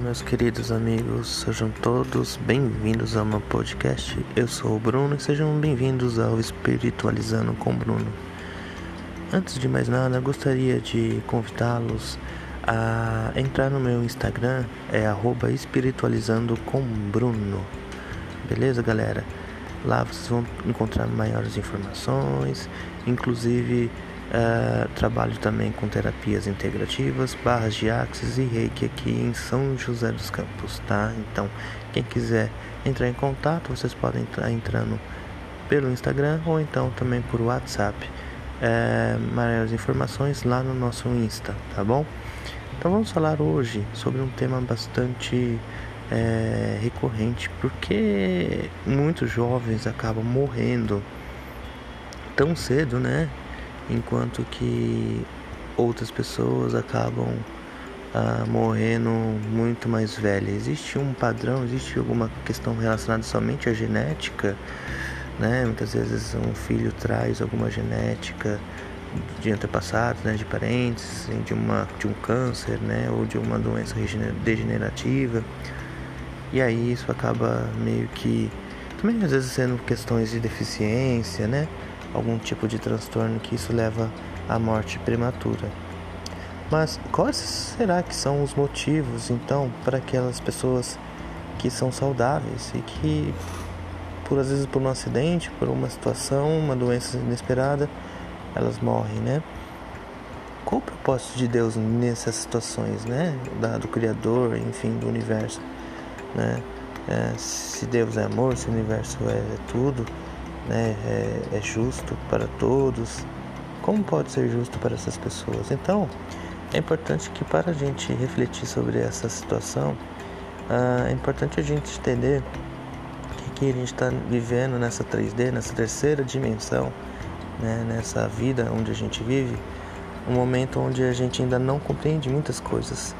Olá, meus queridos amigos, sejam todos bem-vindos ao meu podcast. Eu sou o Bruno e sejam bem-vindos ao Espiritualizando com Bruno. Antes de mais nada, gostaria de convidá-los a entrar no meu Instagram, é espiritualizando com Bruno. Beleza, galera? Lá vocês vão encontrar maiores informações, inclusive Uh, trabalho também com terapias integrativas, barras de axis e reiki aqui em São José dos Campos, tá? Então, quem quiser entrar em contato, vocês podem entrar entrando pelo Instagram ou então também por WhatsApp. É, maiores informações lá no nosso Insta, tá bom? Então vamos falar hoje sobre um tema bastante é, recorrente, porque muitos jovens acabam morrendo tão cedo, né? Enquanto que outras pessoas acabam ah, morrendo muito mais velhas. Existe um padrão, existe alguma questão relacionada somente à genética, né? Muitas vezes um filho traz alguma genética de antepassados, né, de parentes, de uma de um câncer, né, ou de uma doença degenerativa. E aí isso acaba meio que também às vezes sendo questões de deficiência, né? Algum tipo de transtorno que isso leva à morte prematura. Mas quais será que são os motivos então para aquelas pessoas que são saudáveis e que por às vezes por um acidente, por uma situação, uma doença inesperada, elas morrem, né? Qual o propósito de Deus nessas situações, né? Da, do Criador, enfim, do universo, né? É, se Deus é amor, se o universo é, é tudo, né, é, é justo para todos, como pode ser justo para essas pessoas? Então, é importante que para a gente refletir sobre essa situação, ah, é importante a gente entender que, que a gente está vivendo nessa 3D, nessa terceira dimensão, né, nessa vida onde a gente vive, um momento onde a gente ainda não compreende muitas coisas,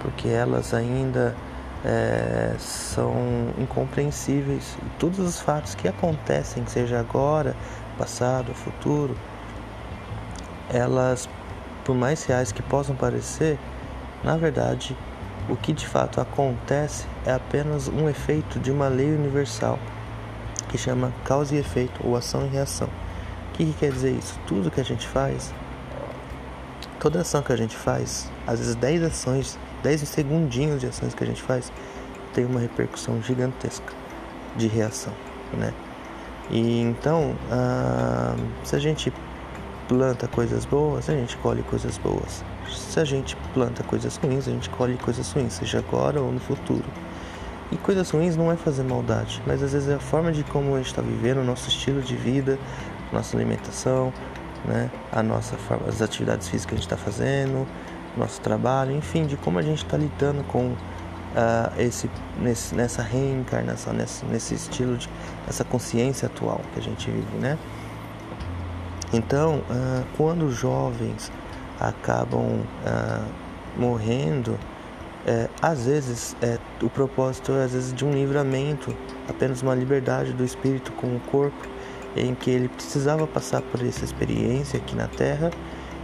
porque elas ainda é, são incompreensíveis. Todos os fatos que acontecem, seja agora, passado, futuro, elas, por mais reais que possam parecer, na verdade, o que de fato acontece é apenas um efeito de uma lei universal que chama causa e efeito ou ação e reação. O que, que quer dizer isso? Tudo que a gente faz, toda ação que a gente faz, às vezes 10 ações 10 segundinhos de ações que a gente faz tem uma repercussão gigantesca de reação, né? E então, ah, se a gente planta coisas boas, a gente colhe coisas boas. Se a gente planta coisas ruins, a gente colhe coisas ruins, seja agora ou no futuro. E coisas ruins não é fazer maldade, mas às vezes é a forma de como a gente está vivendo, o nosso estilo de vida, nossa alimentação, né? a nossa forma, as atividades físicas que a gente está fazendo, nosso trabalho, enfim, de como a gente está lidando com uh, esse, nesse, nessa reencarnação, nesse, nesse estilo de essa consciência atual que a gente vive, né? Então, uh, quando jovens acabam uh, morrendo, é, às vezes é, o propósito é às vezes de um livramento, apenas uma liberdade do espírito com o corpo, em que ele precisava passar por essa experiência aqui na Terra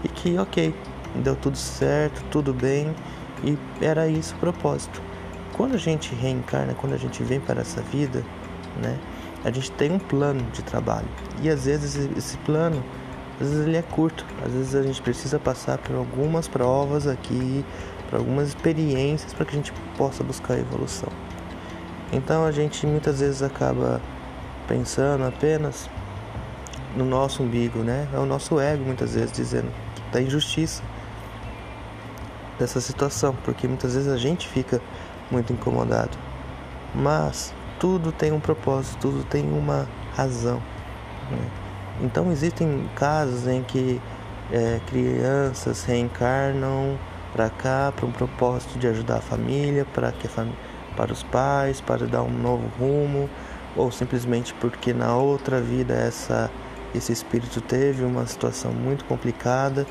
e que, ok, deu tudo certo, tudo bem e era isso o propósito. Quando a gente reencarna, quando a gente vem para essa vida, né, a gente tem um plano de trabalho e às vezes esse plano, às vezes ele é curto, às vezes a gente precisa passar por algumas provas aqui, por algumas experiências para que a gente possa buscar a evolução. Então a gente muitas vezes acaba pensando apenas no nosso umbigo, né? É o nosso ego muitas vezes dizendo da injustiça dessa situação, porque muitas vezes a gente fica muito incomodado. Mas tudo tem um propósito, tudo tem uma razão. Né? Então existem casos em que é, crianças reencarnam para cá para um propósito de ajudar a família, para que para os pais, para dar um novo rumo, ou simplesmente porque na outra vida essa esse espírito teve uma situação muito complicada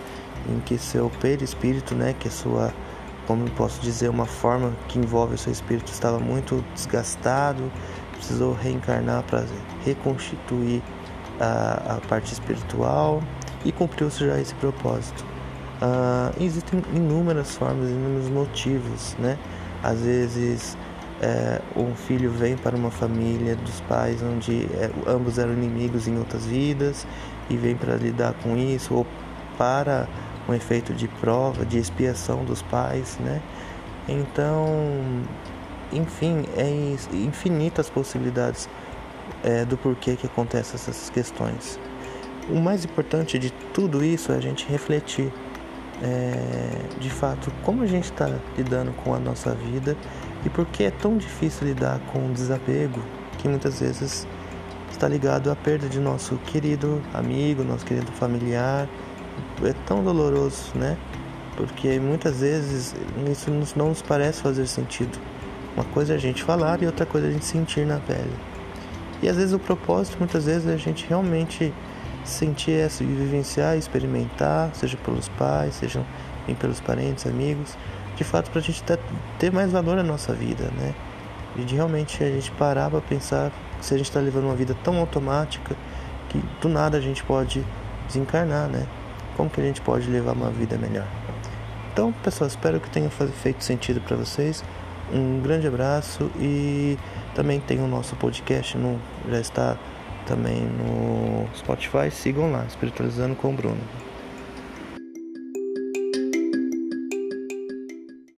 em que seu perispírito, né, que é sua, como posso dizer, uma forma que envolve o seu espírito estava muito desgastado, precisou reencarnar para reconstituir a, a, parte espiritual e cumpriu-se já esse propósito. Uh, existem inúmeras formas, inúmeros motivos, né, Às vezes é, um filho vem para uma família dos pais onde é, ambos eram inimigos em outras vidas e vem para lidar com isso, ou para um efeito de prova, de expiação dos pais, né? Então, enfim, é infinitas possibilidades é, do porquê que acontecem essas questões. O mais importante de tudo isso é a gente refletir é, de fato como a gente está lidando com a nossa vida e por que é tão difícil lidar com o desapego que muitas vezes está ligado à perda de nosso querido amigo, nosso querido familiar. É tão doloroso, né? Porque muitas vezes isso não nos parece fazer sentido. Uma coisa é a gente falar e outra coisa é a gente sentir na pele. E às vezes o propósito, muitas vezes, é a gente realmente sentir essa, vivenciar, experimentar, seja pelos pais, seja pelos parentes, amigos, de fato para a gente ter mais valor na nossa vida, né? E de realmente a gente parar para pensar se a gente está levando uma vida tão automática que do nada a gente pode desencarnar, né? Como que a gente pode levar uma vida melhor? Então, pessoal, espero que tenha feito sentido para vocês. Um grande abraço e também tem o nosso podcast, no, já está também no Spotify. Sigam lá, Espiritualizando com o Bruno.